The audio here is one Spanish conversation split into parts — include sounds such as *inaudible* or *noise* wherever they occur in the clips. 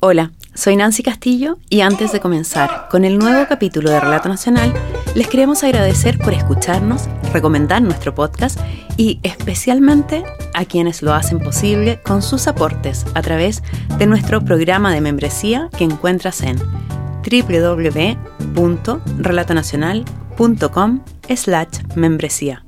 Hola, soy Nancy Castillo y antes de comenzar con el nuevo capítulo de Relato Nacional, les queremos agradecer por escucharnos, recomendar nuestro podcast y especialmente a quienes lo hacen posible con sus aportes a través de nuestro programa de membresía que encuentras en www.relatonacional.com slash membresía.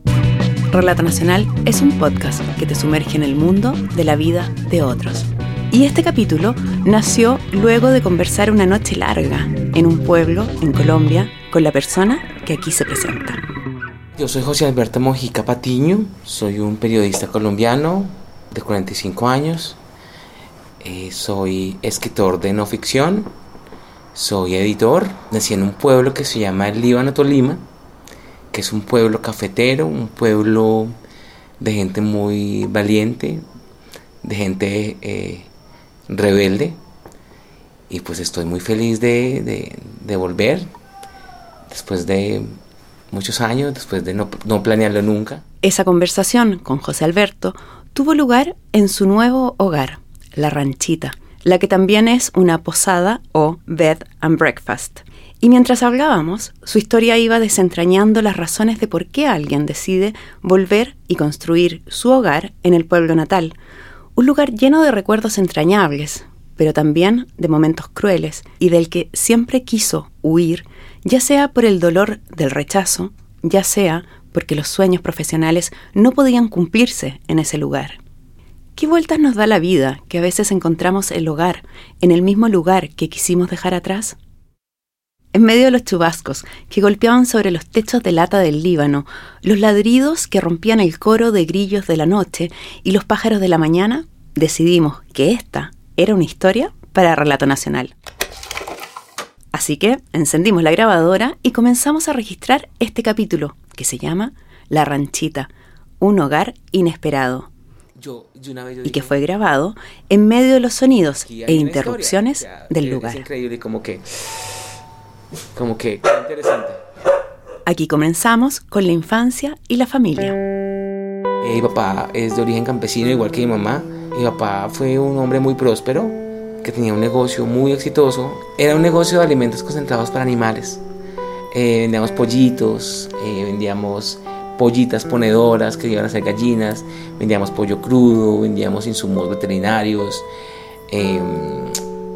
Relato Nacional es un podcast que te sumerge en el mundo de la vida de otros. Y este capítulo nació luego de conversar una noche larga en un pueblo en Colombia con la persona que aquí se presenta. Yo soy José Alberto Mojica Patiño, soy un periodista colombiano de 45 años, eh, soy escritor de no ficción, soy editor, nací en un pueblo que se llama el Líbano Tolima, que es un pueblo cafetero, un pueblo de gente muy valiente, de gente eh, rebelde y pues estoy muy feliz de, volver después de muchos años, después de no, no planearlo nunca. Esa conversación con José Alberto tuvo lugar en su nuevo hogar, La Ranchita, la que también es una posada o bed and breakfast. Y mientras hablábamos, su historia iba desentrañando las razones de por qué alguien decide volver y construir su hogar en el pueblo natal, un lugar lleno de recuerdos entrañables, pero también de momentos crueles y del que siempre quiso huir, ya sea por el dolor del rechazo, ya sea porque los sueños profesionales no podían cumplirse en ese lugar. ¿Qué vueltas nos da la vida que a veces encontramos el hogar en el mismo lugar que quisimos dejar atrás? En medio de los chubascos que golpeaban sobre los techos de lata del Líbano, los ladridos que rompían el coro de grillos de la noche y los pájaros de la mañana, decidimos que esta era una historia para Relato Nacional. Así que encendimos la grabadora y comenzamos a registrar este capítulo, que se llama La Ranchita, un hogar inesperado. y que fue grabado en medio de los sonidos e interrupciones del lugar. Es increíble como que como que interesante. Aquí comenzamos con la infancia y la familia. Eh, mi papá es de origen campesino, igual que mi mamá. Mi papá fue un hombre muy próspero, que tenía un negocio muy exitoso. Era un negocio de alimentos concentrados para animales. Eh, vendíamos pollitos, eh, vendíamos pollitas ponedoras que iban a ser gallinas, vendíamos pollo crudo, vendíamos insumos veterinarios. Eh,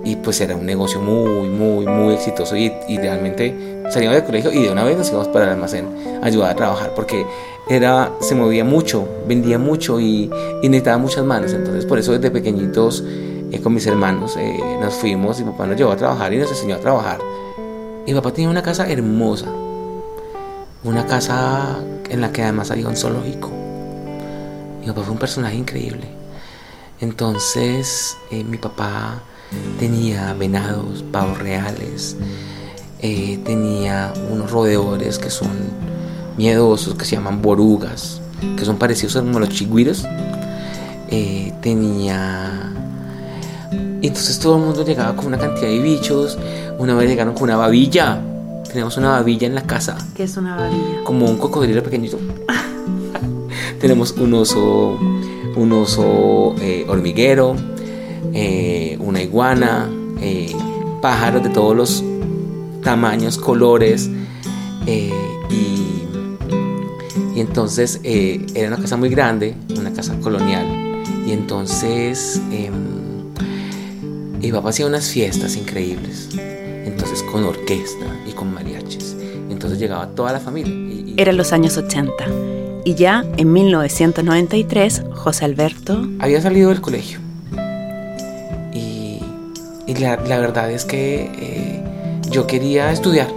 y pues era un negocio muy, muy, muy exitoso y, realmente salíamos del colegio y de una vez nos íbamos para el almacén a ayudar a trabajar porque era, se movía mucho, vendía mucho y, necesitaba muchas manos. Entonces por eso desde pequeñitos eh, con mis hermanos eh, nos fuimos y papá nos llevó a trabajar y nos enseñó a trabajar. Y papá tenía una casa hermosa, una casa en la que además había un zoológico. Mi papá fue un personaje increíble. Entonces eh, mi papá tenía venados, pavos reales, eh, tenía unos roedores que son miedosos, que se llaman borugas, que son parecidos a los chigüiros. Eh, tenía... Entonces todo el mundo llegaba con una cantidad de bichos. Una vez llegaron con una babilla. Tenemos una babilla en la casa. ¿Qué es una babilla? Como un cocodrilo pequeñito. *laughs* Tenemos un oso, un oso eh, hormiguero eh, una iguana, eh, pájaros de todos los tamaños, colores. Eh, y, y, entonces era una casa muy grande, una casa colonial. Y entonces mi papá hacía unas fiestas increíbles. Entonces con orquesta y con mariachis. Entonces llegaba toda la familia. Eran los años 80. Y ya en 1993, José Alberto... Había salido del colegio y la, verdad es que eh, yo quería estudiar,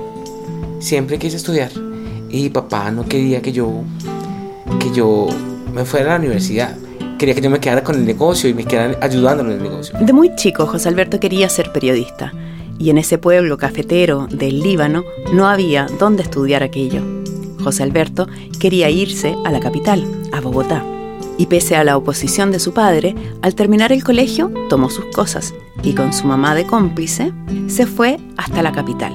siempre quise estudiar. Y papá no quería que yo, que yo me fuera a la universidad. Quería que yo me quedara con el negocio y me quedara ayudando en el negocio. De muy chico, José Alberto quería ser periodista. Y en ese pueblo cafetero del Líbano no había dónde estudiar aquello. José Alberto quería irse a la capital, a Bogotá. Y pese a la oposición de su padre, al terminar el colegio tomó sus cosas y con su mamá de cómplice se fue hasta la capital.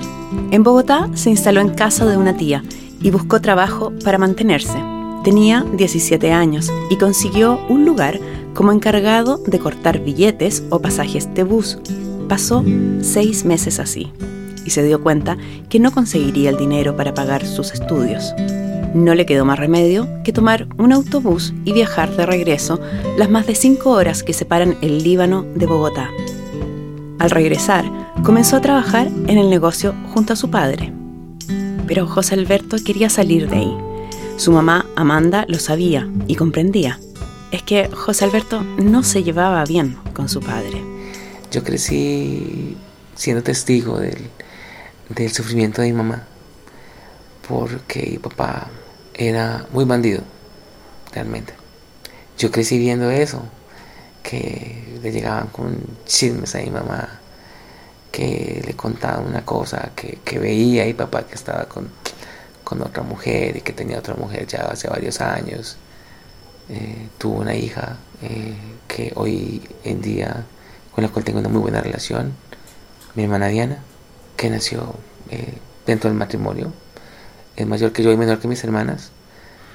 En Bogotá se instaló en casa de una tía y buscó trabajo para mantenerse. Tenía 17 años y consiguió un lugar como encargado de cortar billetes o pasajes de bus. Pasó seis meses así y se dio cuenta que no conseguiría el dinero para pagar sus estudios. No le quedó más remedio que tomar un autobús y viajar de regreso las más de cinco horas que separan el Líbano de Bogotá. Al regresar, comenzó a trabajar en el negocio junto a su padre. Pero José Alberto quería salir de ahí. Su mamá, Amanda, lo sabía y comprendía. Es que José Alberto no se llevaba bien con su padre. Yo crecí siendo testigo del, del sufrimiento de mi mamá, porque mi papá era muy bandido, realmente. Yo crecí viendo eso, que le llegaban con chismes a mi mamá, que le contaban una cosa, que, que veía a mi papá que estaba con, con, otra mujer y que tenía otra mujer ya hace varios años. Eh, tuvo una hija eh, que hoy en día con la cual tengo una muy buena relación, mi hermana Diana, que nació eh, dentro del matrimonio, mayor que yo y menor que mis hermanas.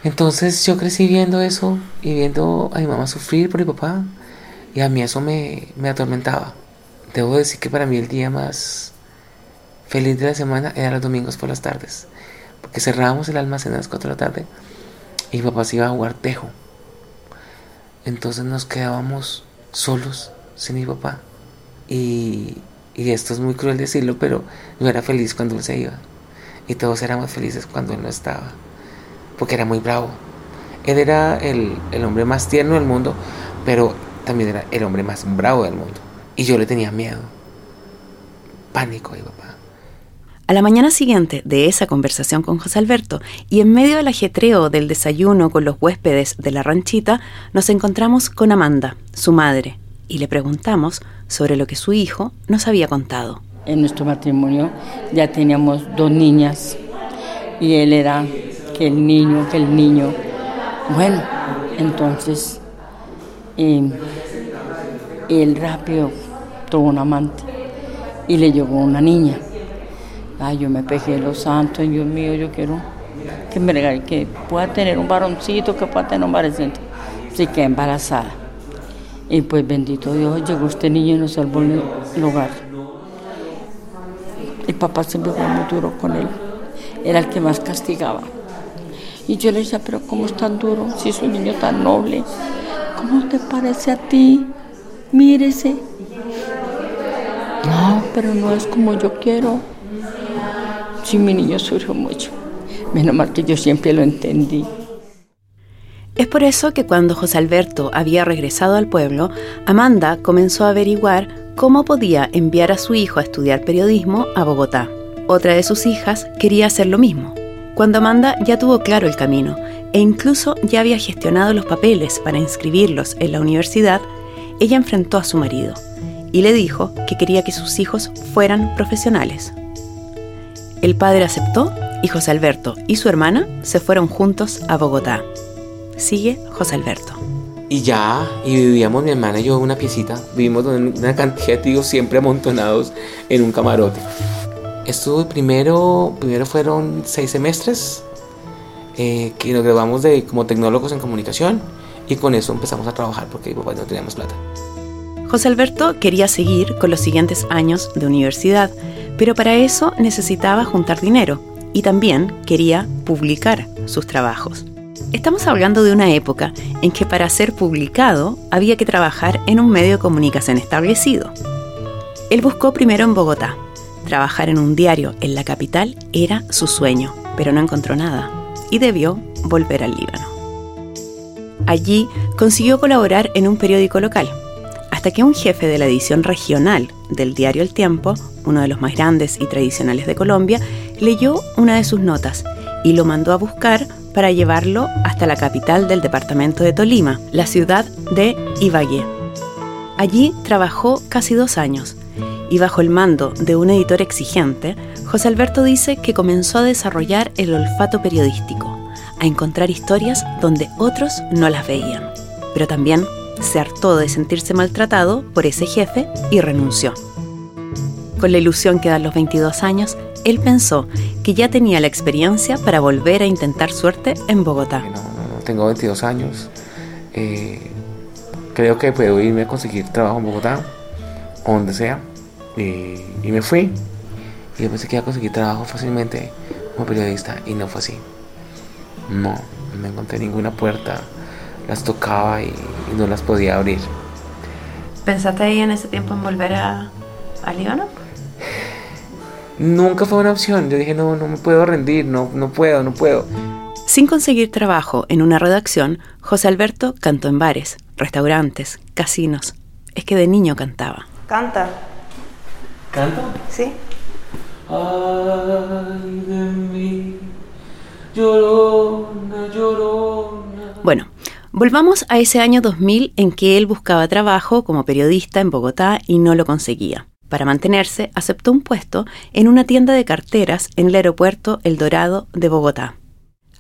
Entonces yo crecí viendo eso y viendo a mi mamá sufrir por mi papá y a mí eso me, me atormentaba. Debo decir que para mí el día más feliz de la semana era los domingos por las tardes, porque cerrábamos el almacén a las 4 de la tarde y mi papá se iba a jugar tejo. Entonces nos quedábamos solos sin mi papá. Y, y esto es muy cruel decirlo, pero yo era feliz cuando él se iba. Y todos éramos felices cuando él no estaba. Porque era muy bravo. Él era el, el hombre más tierno del mundo, pero también era el hombre más bravo del mundo. Y yo le tenía miedo. Pánico a papá. A la mañana siguiente de esa conversación con José Alberto y en medio del ajetreo del desayuno con los huéspedes de la ranchita, nos encontramos con Amanda, su madre, y le preguntamos sobre lo que su hijo nos había contado. En nuestro matrimonio ya teníamos dos niñas y él era que el niño, que el niño. Bueno, entonces eh, él rápido tuvo un amante y le llegó una niña. Ay, yo me pegué los santos, Dios mío, yo quiero que me regale, que pueda tener un varoncito, que pueda tener un varoncito. Así que embarazada. Y pues bendito Dios, llegó este niño y nos salvó el hogar. El papá siempre fue muy duro con él. Era el que más castigaba. Y yo le decía, pero ¿cómo es tan duro? Si es un niño tan noble. ¿Cómo te parece a ti? Mírese. No, pero no es como yo quiero. Sí, mi niño sufrió mucho. Menos mal que yo siempre lo entendí. Es por eso que cuando José Alberto había regresado al pueblo, Amanda comenzó a averiguar cómo podía enviar a su hijo a estudiar periodismo a Bogotá. Otra de sus hijas quería hacer lo mismo. Cuando Amanda ya tuvo claro el camino e incluso ya había gestionado los papeles para inscribirlos en la universidad, ella enfrentó a su marido y le dijo que quería que sus hijos fueran profesionales. El padre aceptó y José Alberto y su hermana se fueron juntos a Bogotá. Sigue José Alberto. Y ya, y vivíamos mi hermana y yo en una piecita. Vivimos una cantidad de tíos siempre amontonados en un camarote. Estuve primero, primero fueron seis semestres eh, que nos graduamos de, como tecnólogos en comunicación y con eso empezamos a trabajar porque no teníamos plata. José Alberto quería seguir con los siguientes años de universidad, pero para eso necesitaba juntar dinero y también quería publicar sus trabajos. Estamos hablando de una época en que para ser publicado había que trabajar en un medio de comunicación establecido. Él buscó primero en Bogotá. Trabajar en un diario en la capital era su sueño, pero no encontró nada y debió volver al Líbano. Allí consiguió colaborar en un periódico local, hasta que un jefe de la edición regional del diario El Tiempo, uno de los más grandes y tradicionales de Colombia, leyó una de sus notas y lo mandó a buscar para llevarlo hasta la capital del departamento de Tolima, la ciudad de Ibagué. Allí trabajó casi dos años y bajo el mando de un editor exigente, José Alberto dice que comenzó a desarrollar el olfato periodístico, a encontrar historias donde otros no las veían. Pero también se hartó de sentirse maltratado por ese jefe y renunció. Con la ilusión que dan los 22 años, él pensó que ya tenía la experiencia para volver a intentar suerte en Bogotá. No, no, no tengo 22 años. Eh, creo que puedo irme a conseguir trabajo en Bogotá o donde sea. Y, y me fui. Y yo pensé que iba a conseguir trabajo fácilmente como periodista y no fue así. No, no encontré ninguna puerta. Las tocaba y, y no las podía abrir. ¿Pensaste ahí en ese tiempo en volver a, a Líbano? Nunca fue una opción. Yo dije, no, no me puedo rendir, no, no puedo, no puedo. Sin conseguir trabajo en una redacción, José Alberto cantó en bares, restaurantes, casinos. Es que de niño cantaba. Canta. ¿Canto? Sí. Ay de mí, llorona, llorona. Bueno, volvamos a ese año 2000 en que él buscaba trabajo como periodista en Bogotá y no lo conseguía. Para mantenerse, aceptó un puesto en una tienda de carteras en el aeropuerto El Dorado de Bogotá.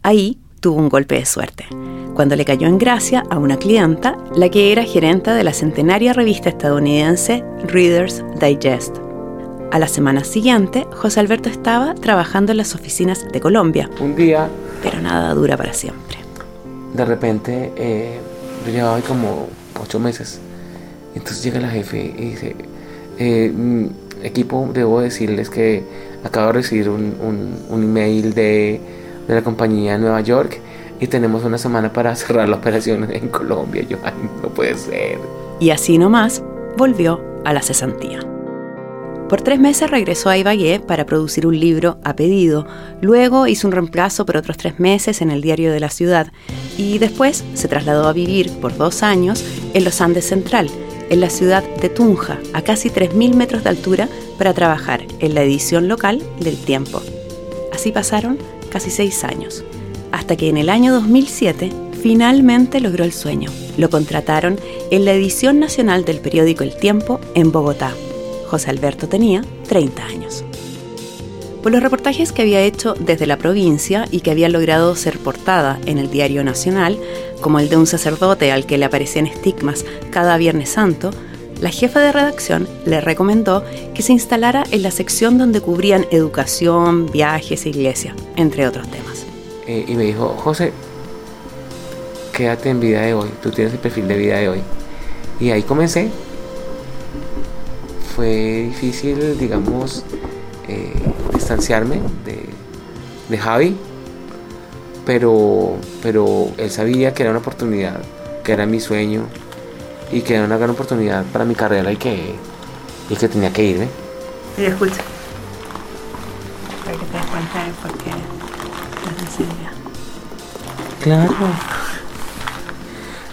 Ahí tuvo un golpe de suerte, cuando le cayó en gracia a una clienta, la que era gerenta de la centenaria revista estadounidense Reader's Digest. A la semana siguiente, José Alberto estaba trabajando en las oficinas de Colombia, Un día, pero nada dura para siempre. de repente, eh, yo llevaba ahí como ocho meses. Entonces llega la jefe y dice, eh, mm, equipo, debo decirles que acabo de recibir un, un- un email de, de la compañía en Nueva York y tenemos una semana para *laughs* cerrar la operación en Colombia. Yo, ay, no puede ser. Y así nomás, volvió a la cesantía. Por tres meses regresó a Ibagué para producir un libro a pedido, luego hizo un reemplazo por otros tres meses en el diario de la ciudad y después se trasladó a vivir por dos años en los Andes Central, en la ciudad de Tunja, a casi 3.000 metros de altura, para trabajar en la edición local del Tiempo. Así pasaron casi seis años, hasta que en el año 2007 finalmente logró el sueño. Lo contrataron en la edición nacional del periódico El Tiempo en Bogotá. José Alberto tenía 30 años. Por los reportajes que había hecho desde la provincia y que habían logrado ser portada en el Diario Nacional, como el de un sacerdote al que le aparecían estigmas cada Viernes Santo, la jefa de redacción le recomendó que se instalara en la sección donde cubrían educación, viajes iglesia, entre otros temas. Eh, y me dijo, José, quédate en vida de hoy, tú tienes el perfil de vida de hoy. Y ahí comencé. Fue difícil, digamos, eh, distanciarme de Javi, pero, pero él sabía que era una oportunidad, que era mi sueño y que era una gran oportunidad para mi carrera y que, y que tenía que irme. Y escucha. Para que te des cuenta de por qué es sensibilidad. Claro.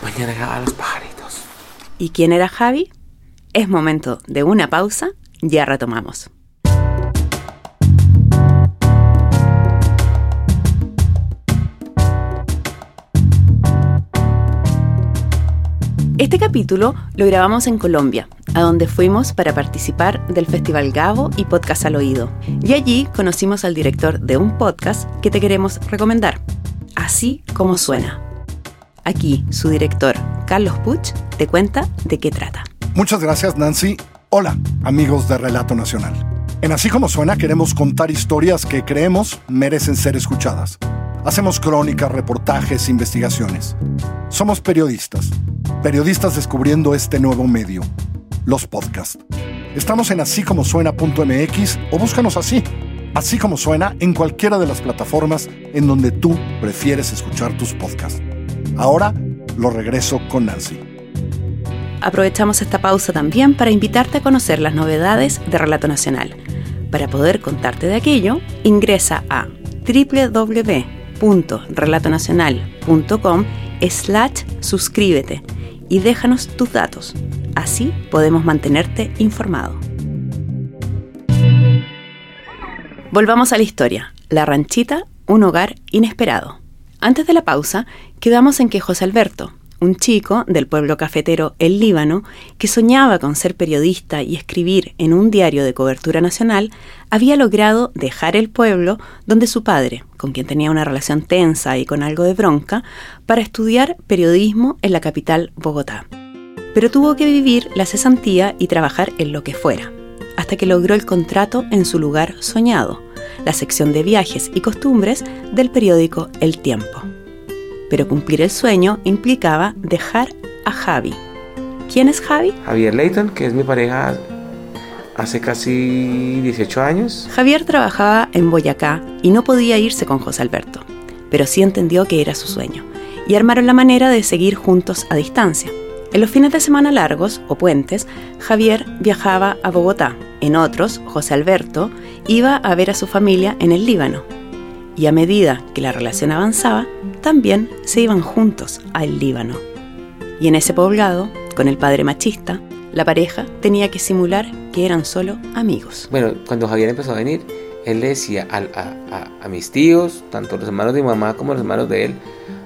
Mañana graba los pajaritos. ¿Y quién era Javi? Es momento de una pausa, ya retomamos. Este capítulo lo grabamos en Colombia, a donde fuimos para participar del Festival Gabo y Podcast al Oído. Y allí conocimos al director de un podcast que te queremos recomendar, Así como suena. Aquí su director, Carlos Puch, te cuenta de qué trata. Muchas gracias, Nancy. Hola, amigos de Relato Nacional. En Así como suena queremos contar historias que creemos merecen ser escuchadas. Hacemos crónicas, reportajes, investigaciones. Somos periodistas. Periodistas descubriendo este nuevo medio, los podcasts. Estamos en asícomosuena.mx o búscanos así. Así como suena en cualquiera de las plataformas en donde tú prefieres escuchar tus podcasts. Ahora lo regreso con Nancy. Aprovechamos esta pausa también para invitarte a conocer las novedades de Relato Nacional. Para poder contarte de aquello, ingresa a www.relatonacional.com slash suscríbete y déjanos tus datos. Así podemos mantenerte informado. Volvamos a la historia. La ranchita, un hogar inesperado. Antes de la pausa, quedamos en que José Alberto, un chico del pueblo cafetero El Líbano, que soñaba con ser periodista y escribir en un diario de cobertura nacional, había logrado dejar el pueblo donde su padre, con quien tenía una relación tensa y con algo de bronca, para estudiar periodismo en la capital Bogotá. Pero tuvo que vivir la cesantía y trabajar en lo que fuera, hasta que logró el contrato en su lugar soñado, la sección de viajes y costumbres del periódico El Tiempo pero cumplir el sueño implicaba dejar a Javi, ¿Quién es Javi? Javier Leighton, que es mi pareja hace casi 18 años. Javier trabajaba en Boyacá y no podía irse con José Alberto, pero sí entendió que era su sueño, y armaron la manera de seguir juntos a distancia. En los fines de semana largos o puentes, Javier viajaba a Bogotá. En otros, José Alberto iba a ver a su familia en el Líbano. Y a medida que la relación avanzaba, también se iban juntos al Líbano. Y en ese poblado, con el padre machista, la pareja tenía que simular que eran solo amigos. Bueno, cuando Javier empezó a venir, él le decía a, a, a, mis tíos, tanto los hermanos de mi mamá como los hermanos de él,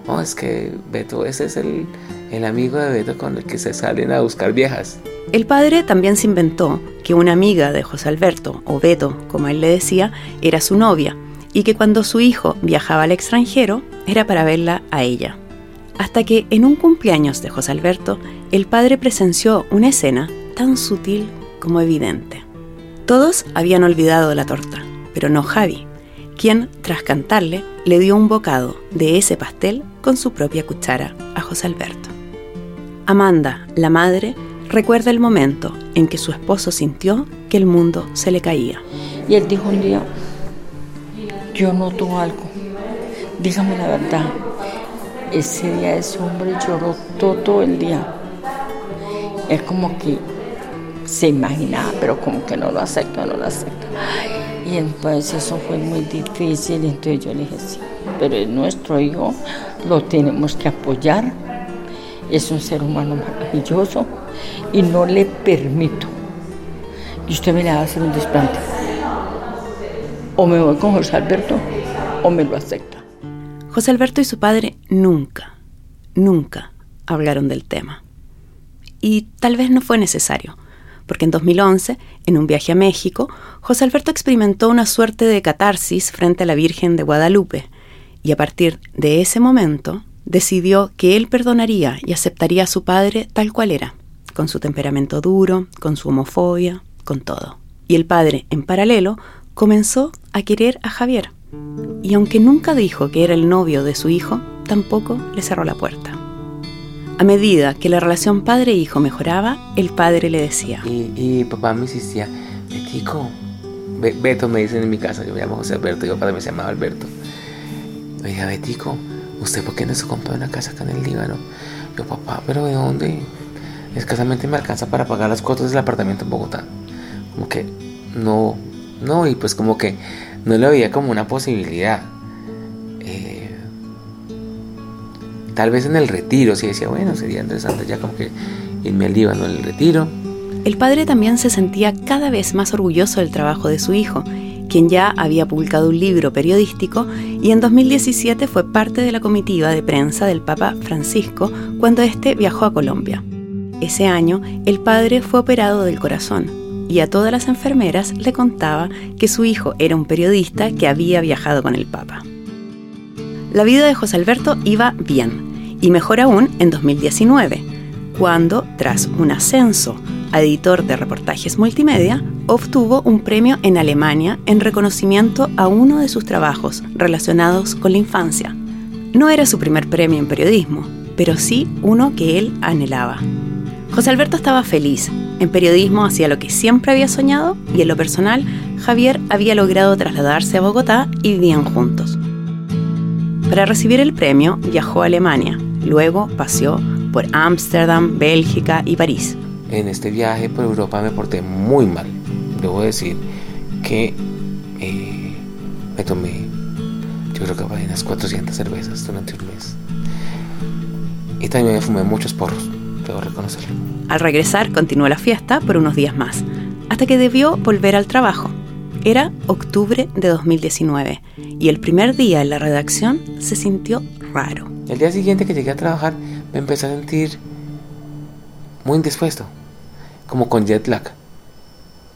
oh, es que Beto, ese es el, el amigo de Beto con el que se salen a buscar viejas. El padre también se inventó que una amiga de José Alberto, o Beto, como él le decía, era su novia, y que cuando su hijo viajaba al extranjero era para verla a ella. Hasta que en un cumpleaños de José Alberto, el padre presenció una escena tan sutil como evidente. Todos habían olvidado la torta, pero no Javi, quien, tras cantarle, le dio un bocado de ese pastel con su propia cuchara a José Alberto. Amanda, la madre, recuerda el momento en que su esposo sintió que el mundo se le caía. Y él dijo un día, yo noto algo, dígame la verdad. Ese día ese hombre lloró todo el día. Es como que se imaginaba, pero como que no lo acepta, no lo acepta. Y entonces eso fue muy difícil, entonces yo le dije, sí, pero es nuestro hijo, lo tenemos que apoyar, es un ser humano maravilloso y no le permito que usted me le hacer un desplante. O me voy con José Alberto o me lo acepta. José Alberto y su padre nunca, nunca hablaron del tema. Y tal vez no fue necesario porque en 2011, en un viaje a México, José Alberto experimentó una suerte de catarsis frente a la Virgen de Guadalupe, y a partir de ese momento decidió que él perdonaría y aceptaría a su padre tal cual era, con su temperamento duro, con su homofobia, con todo. Y el padre, en paralelo, comenzó a querer a Javier. Y aunque nunca dijo que era el novio de su hijo, tampoco le cerró la puerta. A medida que la relación padre-hijo mejoraba, el padre le decía. Y, papá me insistía, Betico, Beto me dicen en mi casa, yo me llamo José Alberto, y mi padre me llamaba Alberto. Oiga, Betico, ¿usted por qué no se compró una casa acá en el Líbano? Yo, papá, ¿pero de dónde? Escasamente me alcanza para pagar las cuotas del apartamento en Bogotá. Como que no, no, y pues como que no lo veía como una posibilidad. Tal vez en el retiro, si decía, bueno, sería interesante ya como que irme al Líbano en el retiro. El padre también se sentía cada vez más orgulloso del trabajo de su hijo, quien ya había publicado un libro periodístico y en 2017 fue parte de la comitiva de prensa del Papa Francisco cuando éste viajó a Colombia. Ese año, el padre fue operado del corazón y a todas las enfermeras le contaba que su hijo era un periodista que había viajado con el Papa. La vida de José Alberto iba bien, y mejor aún en 2019, cuando, tras un ascenso a editor de reportajes multimedia, obtuvo un premio en Alemania en reconocimiento a uno de sus trabajos relacionados con la infancia. No era su primer premio en periodismo, pero sí uno que él anhelaba. José Alberto estaba feliz. En periodismo hacía lo que siempre había soñado y en lo personal, Javier había logrado trasladarse a Bogotá y vivían juntos. Para recibir el premio viajó a Alemania, luego paseó por Ámsterdam, Bélgica y París. En este viaje por Europa me porté muy mal. Debo decir que eh, me tomé, yo creo que unas 400 cervezas durante un mes. Y también me fumé muchos porros, debo reconocerlo. Al regresar continuó la fiesta por unos días más, hasta que debió volver al trabajo. Era octubre de 2019 y el primer día en la redacción se sintió raro. El día siguiente que llegué a trabajar me empecé a sentir muy indispuesto, como con jet lag,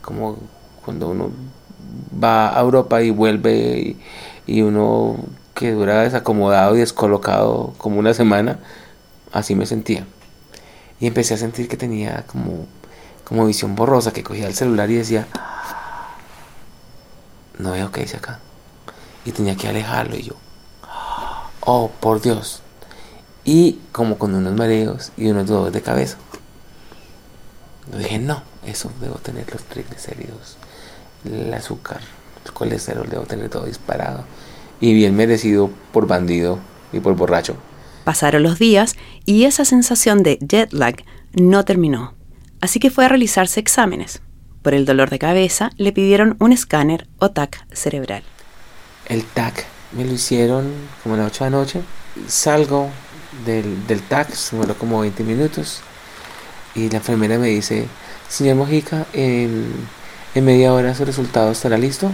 como cuando uno va a Europa y vuelve y, uno que dura desacomodado y descolocado como una semana, así me sentía. Y empecé a sentir que tenía como, como visión borrosa, que cogía el celular y decía, no veo qué dice acá. Y tenía que alejarlo y yo, oh, por Dios. Y como con unos mareos y unos dolores de cabeza. Yo dije, no, eso debo tener los triglicéridos, el azúcar, el colesterol, debo tener todo disparado. Y bien merecido por bandido y por borracho. Pasaron los días y esa sensación de jet lag no terminó. Así que fue a realizarse exámenes. Por el dolor de cabeza le pidieron un escáner o TAC cerebral. El TAC me lo hicieron como a las 8 de la noche. Salgo del, del TAC, demoró como 20 minutos. Y la enfermera me dice, señor Mojica, en, en media hora su resultado estará listo.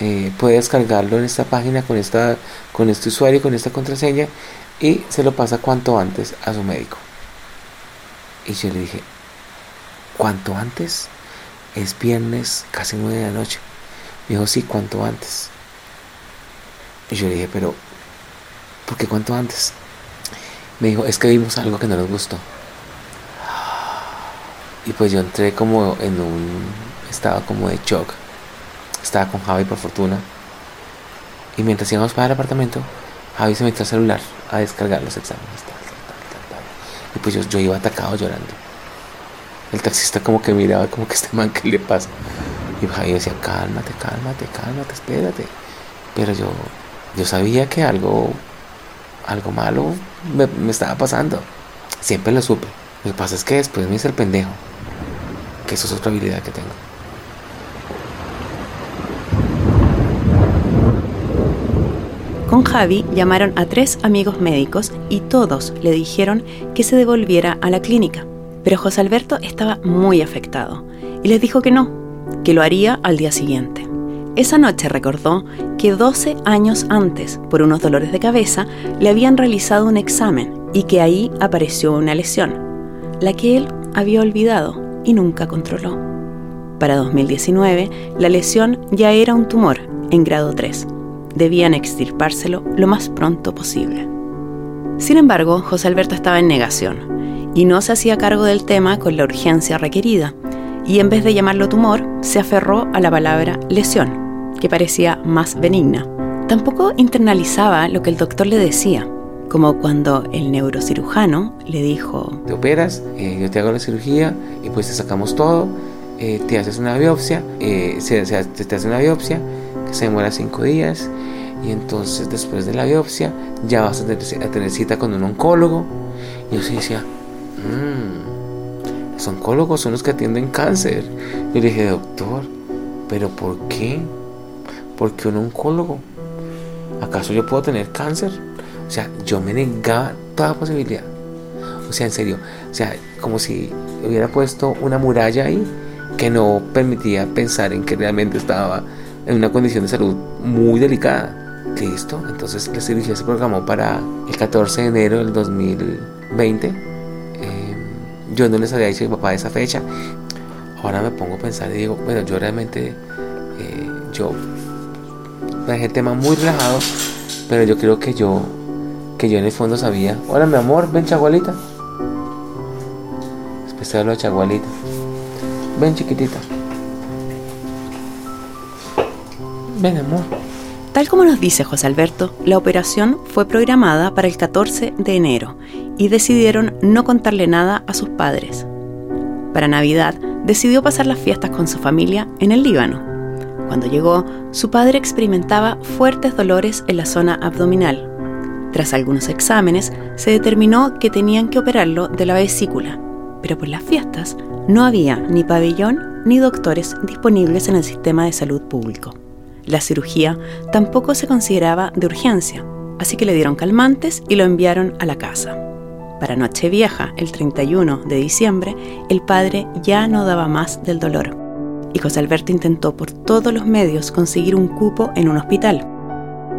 Eh, puede descargarlo en esta página con, esta, con este usuario, con esta contraseña y se lo pasa cuanto antes a su médico. Y yo le dije, ¿cuánto antes? Es viernes, casi nueve de la noche. Me dijo, sí, cuanto antes. Y yo le dije, pero, ¿por qué cuanto antes? Me dijo, es que vimos algo que no nos gustó. Y pues yo entré como en un estado como de shock. Estaba con Javi por fortuna. Y mientras íbamos para el apartamento, Metió al celular a descargar los exámenes. y pues yo, yo iba atacado llorando. El taxista como que miraba como que este man, ¿qué le pasa? Y Javi decía, cálmate, cálmate, cálmate, espérate. Pero yo, yo sabía que algo, algo malo me, me estaba pasando. Siempre lo supe. Lo que pasa es que después me hice el pendejo. Que eso es otra habilidad que tengo. Con Javi llamaron a tres amigos médicos y todos le dijeron que se devolviera a la clínica. Pero José Alberto estaba muy afectado y les dijo que no, que lo haría al día siguiente. Esa noche recordó que 12 años antes, por unos dolores de cabeza, le habían realizado un examen y que ahí apareció una lesión, la que él había olvidado y nunca controló. Para 2019, la lesión ya era un tumor en grado 3 debían extirpárselo lo más pronto posible. Sin embargo, José Alberto estaba en negación y no se hacía cargo del tema con la urgencia requerida, y en vez de llamarlo tumor, se aferró a la palabra lesión, que parecía más benigna. Tampoco internalizaba lo que el doctor le decía, como cuando el neurocirujano le dijo, Te operas, eh, yo te hago la cirugía y pues te sacamos todo, eh, te haces una biopsia, eh, se, se, te hace una biopsia se demora cinco días y entonces después de la biopsia ya vas a tener, cita con un oncólogo. Y yo sí decía, mmm, los oncólogos son los que atienden cáncer. Yo le dije, doctor, ¿pero por qué? ¿Por qué un oncólogo? ¿Acaso yo puedo tener cáncer? O sea, yo me negaba toda posibilidad. O sea, en serio, o sea, como si hubiera puesto una muralla ahí que no permitía pensar en que realmente estaba en una condición de salud muy delicada. Listo, entonces la cirugía se programó para el 14 de enero del 2020. Eh, yo no les había dicho a mi papá esa fecha. Ahora me pongo a pensar y digo, bueno, yo realmente, eh, yo dejé el tema muy relajado, pero yo creo que yo, que yo en el fondo sabía, hola mi amor, ven chagualita. Especial lo de chagualita. Ven chiquitita. Tal como nos dice José Alberto, la operación fue programada para el 14 de enero y decidieron no contarle nada a sus padres. Para Navidad decidió pasar las fiestas con su familia en el Líbano. Cuando llegó, su padre experimentaba fuertes dolores en la zona abdominal. Tras algunos exámenes, se determinó que tenían que operarlo de la vesícula, pero por las fiestas no había ni pabellón ni doctores disponibles en el sistema de salud público. La cirugía tampoco se consideraba de urgencia, así que le dieron calmantes y lo enviaron a la casa. Para Nochevieja, el 31 de diciembre, el padre ya no daba más del dolor, y José Alberto intentó por todos los medios conseguir un cupo en un hospital.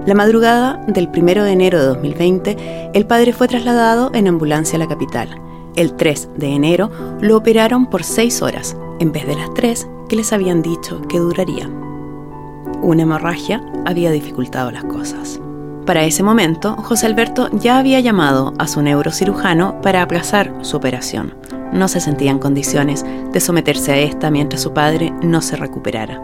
La madrugada del 1 de enero de 2020, el padre fue trasladado en ambulancia a la capital. El 3 de enero lo operaron por 6 horas, en vez de las 3 que les habían dicho que duraría una hemorragia había dificultado las cosas. Para ese momento, José Alberto ya había llamado a su neurocirujano para aplazar su operación. No se sentía en condiciones de someterse a esta mientras su padre no se recuperara.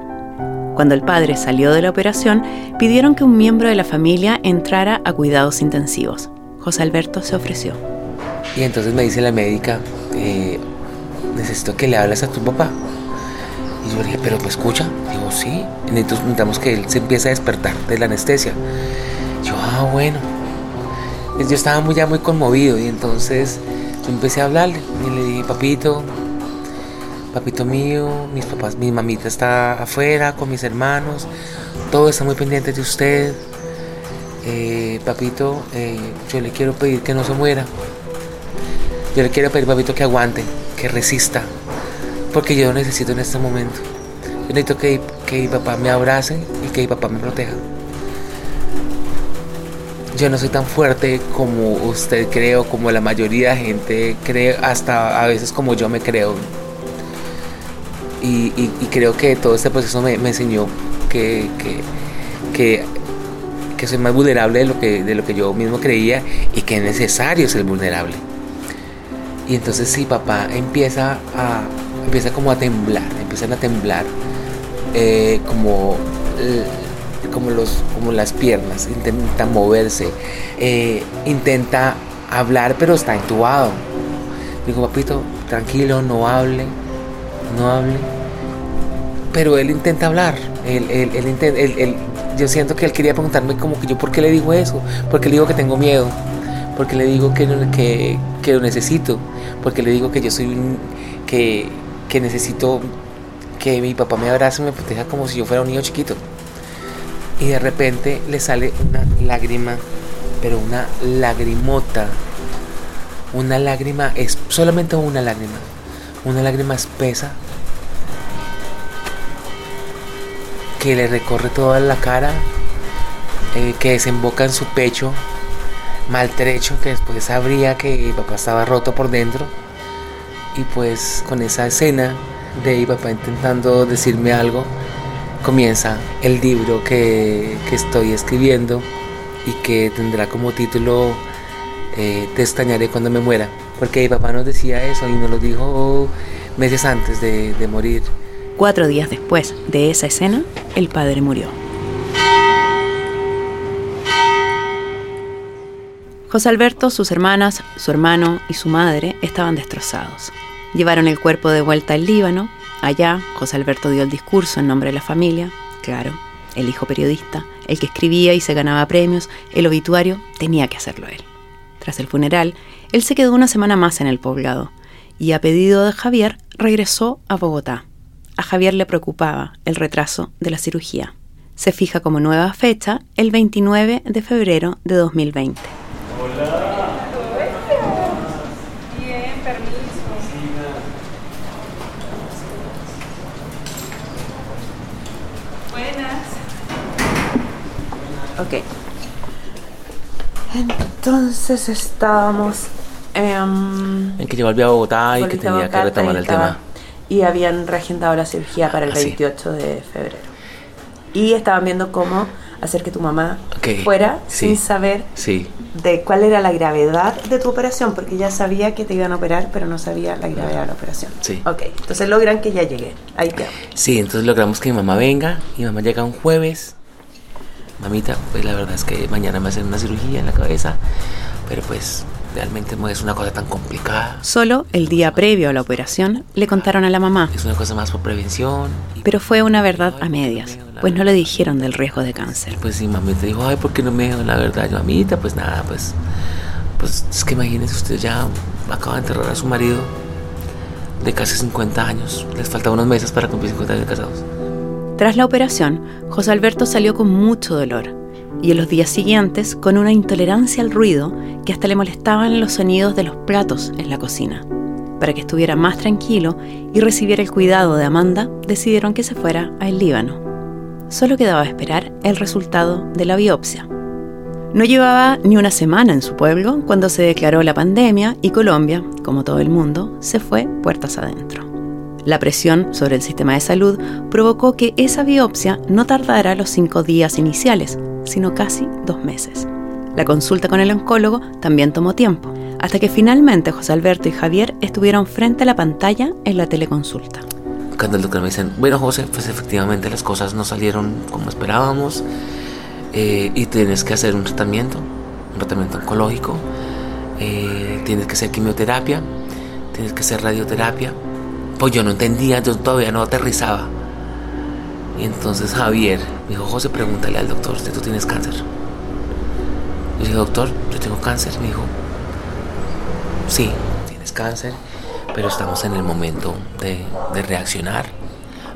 Cuando el padre salió de la operación, pidieron que un miembro de la familia entrara a cuidados intensivos. José Alberto se ofreció. Y entonces me dice la médica, eh, necesito que le hables a tu papá. Y yo le dije, pero me escucha. Digo, sí. necesitamos que él se empiece a despertar de la anestesia. Yo, ah, bueno. Yo estaba muy, ya muy conmovido y entonces yo empecé a hablarle. Y le dije, papito, papito mío, mis papás, mi mamita está afuera con mis hermanos. Todo está muy pendiente de usted. Eh, papito, eh, yo le quiero pedir que no se muera. Yo le quiero pedir, papito, que aguante, que resista, porque yo necesito en este momento. Yo necesito que, que mi papá me abrace y que mi papá me proteja. Yo no soy tan fuerte como usted cree o como la mayoría de gente cree, hasta a veces como yo me creo. Y, creo que todo este proceso me, enseñó que, que, que, soy más vulnerable de lo, que, de lo que yo mismo creía y que es necesario ser vulnerable. Y entonces sí, papá empieza a, empieza como a temblar, empiezan a temblar eh, como, como, los, como las piernas, intenta moverse, eh, intenta hablar pero está intubado. Digo, papito, tranquilo, no hable, no hable. Pero él intenta hablar, él, él, él, yo siento que él quería preguntarme como que yo por qué le digo eso, porque le digo que tengo miedo, porque le digo que, que, que lo necesito, porque le digo que yo soy un, que, que necesito que mi papá me abrace y me proteja como si yo fuera un niño chiquito. Y de repente le sale una lágrima, pero una lagrimota. Una lágrima, es solamente una lágrima. Una lágrima espesa que le recorre toda la cara, eh, que desemboca en su pecho maltrecho, que después sabría que mi papá estaba roto por dentro. Y pues con esa escena de mi papá intentando decirme algo, comienza el libro que, estoy escribiendo y que tendrá como título eh, Te extrañaré cuando me muera. Porque mi papá nos decía eso y nos lo dijo meses antes de, de morir. Cuatro días después de esa escena, el padre murió. José Alberto, sus hermanas, su hermano y su madre estaban destrozados. Llevaron el cuerpo de vuelta al Líbano. Allá, José Alberto dio el discurso en nombre de la familia. Claro, el hijo periodista, el que escribía y se ganaba premios, el obituario, tenía que hacerlo él. Tras el funeral, él se quedó una semana más en el poblado y a pedido de Javier regresó a Bogotá. A Javier le preocupaba el retraso de la cirugía. Se fija como nueva fecha el 29 de febrero de 2020. Ok. Entonces estábamos... en que yo volví a Bogotá y que tenía que retomar el tema. Y habían reagendado la cirugía para el 28 ah, de febrero. Y estaban viendo cómo hacer que tu mamá fuera sin saber de cuál era la gravedad de tu operación, porque ya sabía que te iban a operar, pero no sabía la gravedad de la operación. Sí. Ok, entonces logran que ya llegue. Ahí quedó. Sí, entonces logramos que mi mamá venga. Mi mamá llega un jueves mamita, pues la verdad es que mañana me hacen una cirugía en la cabeza, pero pues realmente no es una cosa tan complicada. Solo el día previo a la operación le contaron a la mamá. Es una cosa más por prevención. Pero fue una verdad a medias, pues no le dijeron del riesgo de cáncer. Pues sí, mamita dijo, ay, ¿por qué no me dijo la verdad? Yo, mamita, pues nada, pues, pues es que imagínese usted ya acaba de enterrar a su marido de casi 50 años. Les falta unos meses para cumplir 50 años de casados. Tras la operación, José Alberto salió con mucho dolor y en los días siguientes con una intolerancia al ruido que hasta le molestaban los sonidos de los platos en la cocina. Para que estuviera más tranquilo y recibiera el cuidado de Amanda, decidieron que se fuera a el Líbano. Solo quedaba esperar el resultado de la biopsia. No llevaba ni una semana en su pueblo cuando se declaró la pandemia y Colombia, como todo el mundo, se fue puertas adentro. La presión sobre el sistema de salud provocó que esa biopsia no tardara los cinco días iniciales, sino casi dos meses. La consulta con el oncólogo también tomó tiempo, hasta que finalmente José Alberto y Javier estuvieron frente a la pantalla en la teleconsulta. Cuando el doctor me dice, bueno José, pues efectivamente las cosas no salieron como esperábamos eh, y tienes que hacer un tratamiento, un tratamiento oncológico, eh, tienes que hacer quimioterapia, tienes que hacer radioterapia, Pues yo no entendía, yo todavía no aterrizaba. Y entonces Javier me dijo, José, pregúntale al doctor, ¿usted tú tienes cáncer? Yo dije, doctor, yo tengo cáncer. Me dijo, sí, tienes cáncer, pero estamos en el momento de, de reaccionar.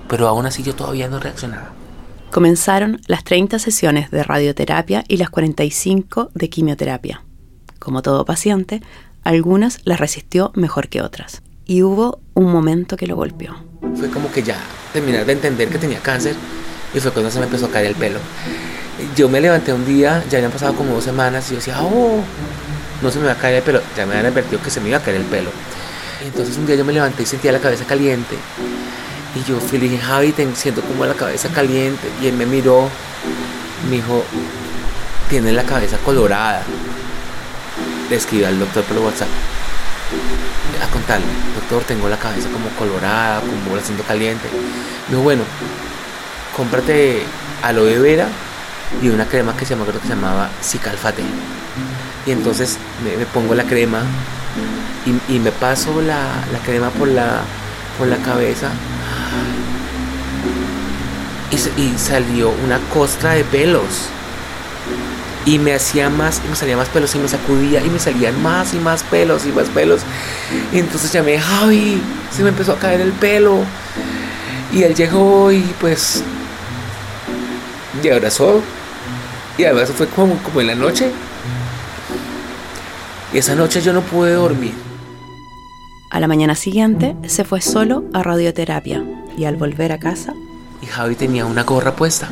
Pero aún así yo todavía no reaccionaba. Comenzaron las 30 sesiones de radioterapia y las 45 de quimioterapia. Como todo paciente, algunas las resistió mejor que otras. Y hubo un momento que lo golpeó. Fue como que ya terminar de entender que tenía cáncer y fue cuando se me empezó a caer el pelo. Yo me levanté un día, ya habían pasado como dos semanas y yo decía, oh, no se me va a caer el pelo. Ya me habían advertido que se me iba a caer el pelo. Entonces un día yo me levanté y sentía la cabeza caliente. Y yo fui, le dije, Javi, siento como la cabeza caliente. Y él me miró, me dijo, tiene la cabeza colorada. Le escribí al doctor por WhatsApp a contarle, doctor, tengo la cabeza como colorada, como la siento caliente. Me dijo, bueno, cómprate aloe vera y una crema que se llama, creo que se llamaba Cicalfate. Y entonces me, pongo la crema y, me paso la, crema por la, por la cabeza y salió una costra de pelos y me hacía más y me salía más pelos y me sacudía y me salían más y más pelos y más pelos. Y entonces llamé Javi se me empezó a caer el pelo. Y él llegó y pues y abrazó. Y además fue como, como en la noche. Y esa noche yo no pude dormir. A la mañana siguiente se fue solo a radioterapia. Y al volver a casa y Javi tenía una gorra puesta.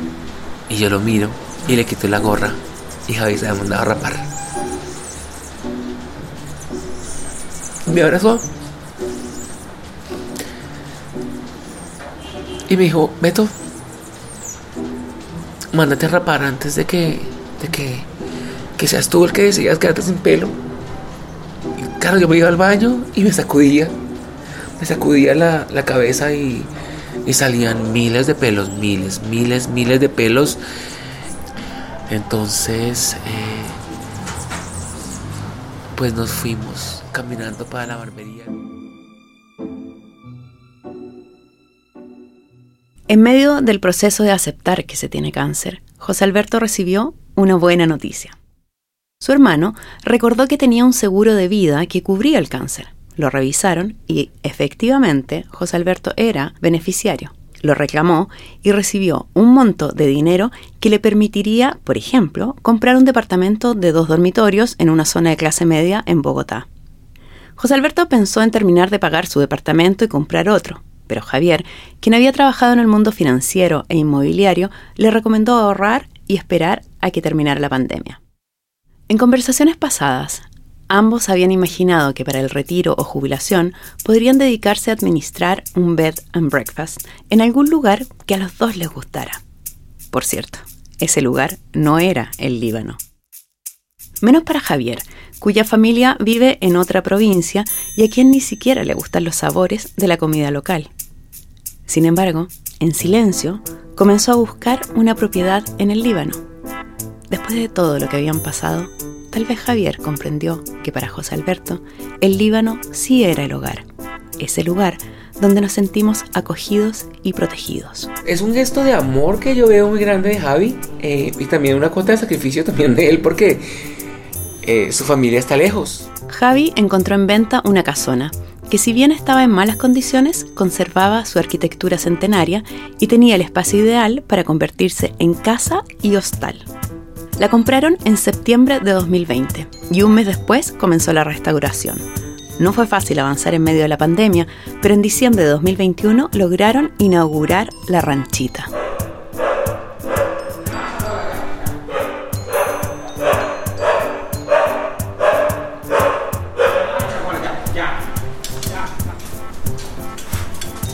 Y yo lo miro y le quito la gorra y Javi se ha mandado a rapar. Me abrazó. Y me dijo, Beto, mándate a rapar antes de que, de que, que seas tú el que decidas quedarte sin pelo. Y claro, yo me iba al baño y me sacudía. Me sacudía la, la cabeza y, y salían miles de pelos, miles, miles, miles de pelos entonces, eh, pues nos fuimos caminando para la barbería. En medio del proceso de aceptar que se tiene cáncer, José Alberto recibió una buena noticia. Su hermano recordó que tenía un seguro de vida que cubría el cáncer. Lo revisaron y efectivamente José Alberto era beneficiario lo reclamó y recibió un monto de dinero que le permitiría, por ejemplo, comprar un departamento de dos dormitorios en una zona de clase media en Bogotá. José Alberto pensó en terminar de pagar su departamento y comprar otro, pero Javier, quien había trabajado en el mundo financiero e inmobiliario, le recomendó ahorrar y esperar a que terminara la pandemia. En conversaciones pasadas, Ambos habían imaginado que para el retiro o jubilación podrían dedicarse a administrar un bed and breakfast en algún lugar que a los dos les gustara. Por cierto, ese lugar no era el Líbano. Menos para Javier, cuya familia vive en otra provincia y a quien ni siquiera le gustan los sabores de la comida local. Sin embargo, en silencio, comenzó a buscar una propiedad en el Líbano. Después de todo lo que habían pasado, Tal vez Javier comprendió que para José Alberto el Líbano sí era el hogar, ese lugar donde nos sentimos acogidos y protegidos. Es un gesto de amor que yo veo muy grande de Javi eh, y también una cuota de sacrificio también de él porque eh, su familia está lejos. Javi encontró en venta una casona que si bien estaba en malas condiciones, conservaba su arquitectura centenaria y tenía el espacio ideal para convertirse en casa y hostal. La compraron en septiembre de 2020 y un mes después comenzó la restauración. No fue fácil avanzar en medio de la pandemia, pero en diciembre de 2021 lograron inaugurar la ranchita.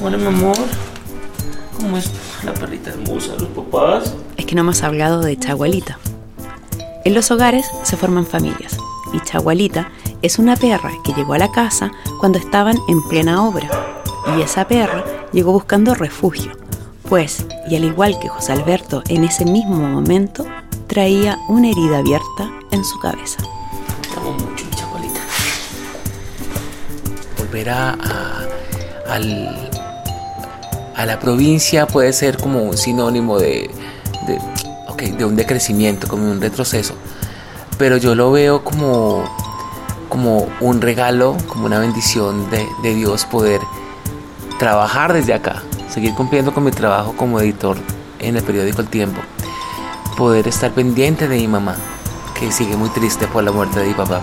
Hola, mi amor. ¿Cómo es la perrita hermosa de los papás? Es que no hemos hablado de Chagualita. En los hogares se forman familias y Chagualita es una perra que llegó a la casa cuando estaban en plena obra. Y esa perra llegó buscando refugio, pues, y al igual que José Alberto en ese mismo momento, traía una herida abierta en su cabeza. Amo mucho, Chagualita. Volver a, al, a la provincia puede ser como un sinónimo de, de, un decrecimiento, como un retroceso. Pero yo lo veo como, como un regalo, como una bendición de, Dios poder trabajar desde acá, seguir cumpliendo con mi trabajo como editor en el periódico El Tiempo, poder estar pendiente de mi mamá, que sigue muy triste por la muerte de mi papá,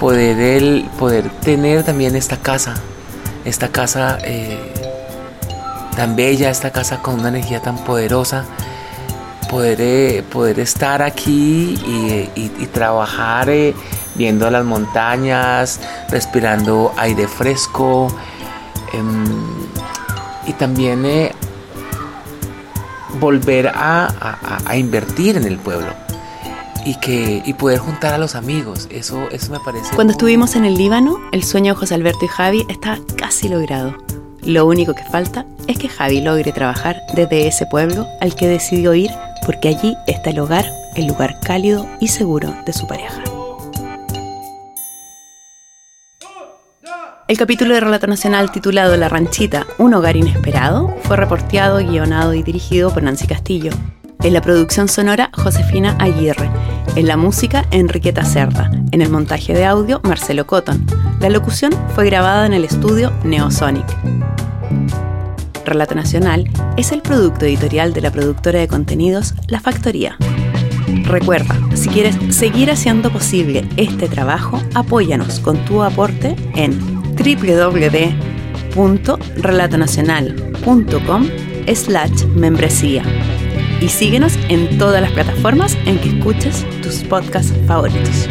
poder, poder tener también esta casa, esta casa eh, tan bella, esta casa con una energía tan poderosa, poder, eh, poder estar aquí y, trabajar eh, viendo las montañas, respirando aire fresco em, y también eh, volver a, invertir en el pueblo y que y poder juntar a los amigos. Eso eso me parece cuando estuvimos en el Líbano el sueño de José Alberto y Javi está casi logrado. Lo único que falta es que Javi logre trabajar desde ese pueblo al que decidió ir porque allí está el hogar, el lugar cálido y seguro de su pareja. El capítulo de Relato Nacional titulado La Ranchita, un hogar inesperado, fue reporteado, guionado y dirigido por Nancy Castillo. En la producción sonora, Josefina Aguirre. En la música, Enriqueta Cerda. En el montaje de audio, Marcelo Cotton. La locución fue grabada en el estudio Neosonic. Relato Nacional es el producto editorial de la productora de contenidos La Factoría. Recuerda, si quieres seguir haciendo posible este trabajo, apóyanos con tu aporte en www.relatonacional.com slash membresía y síguenos en todas las plataformas en que escuches tus podcasts favoritos.